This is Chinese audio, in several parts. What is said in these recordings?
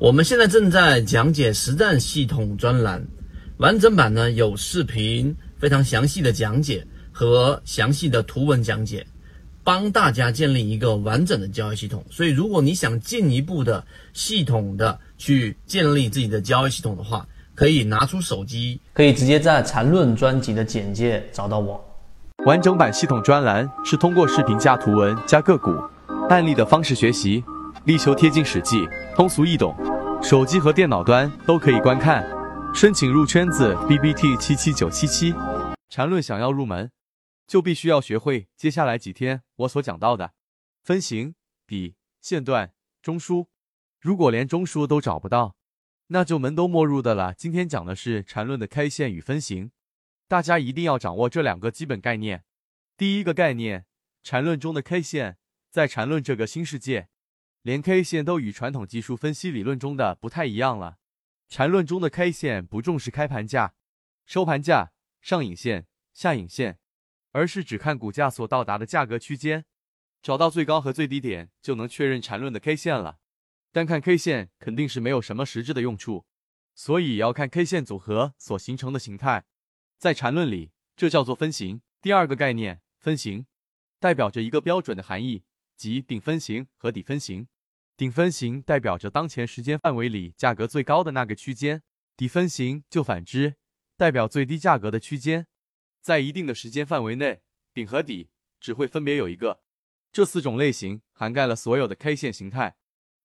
我们现在正在讲解实战系统专栏，完整版呢有视频，非常详细的讲解和详细的图文讲解，帮大家建立一个完整的交易系统。所以，如果你想进一步的系统的去建立自己的交易系统的话，可以拿出手机，可以直接在缠论专辑的简介找到我。完整版系统专栏是通过视频加图文加个股案例的方式学习，力求贴近实际，通俗易懂，手机和电脑端都可以观看。申请入圈子 B B T 七七九七七。缠论想要入门，就必须要学会接下来几天我所讲到的分型、底、线段、中枢。如果连中枢都找不到，那就门都没入的了。今天讲的是缠论的 K 线与分型，大家一定要掌握这两个基本概念。第一个概念，缠论中的 K 线，在缠论这个新世界，连 K 线都与传统技术分析理论中的不太一样了。缠论中的 K 线不重视开盘价、收盘价、上影线、下影线，而是只看股价所到达的价格区间，找到最高和最低点就能确认缠论的 K 线了。单看 K 线肯定是没有什么实质的用处，所以要看 K 线组合所形成的形态。在缠论里，这叫做分型。第二个概念，分型代表着一个标准的含义，即顶分型和底分型。顶分型代表着当前时间范围里价格最高的那个区间，底分型就反之，代表最低价格的区间。在一定的时间范围内，顶和底只会分别有一个。这四种类型涵盖了所有的 K 线形态。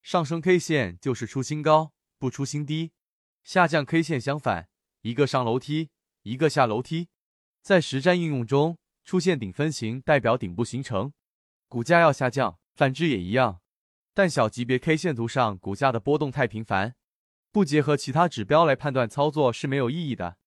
上升 K 线就是出新高不出新低，下降 K 线相反，一个上楼梯，一个下楼梯。在实战应用中，出现顶分型代表顶部形成，股价要下降；反之也一样。但小级别 K 线图上股价的波动太频繁，不结合其他指标来判断操作是没有意义的。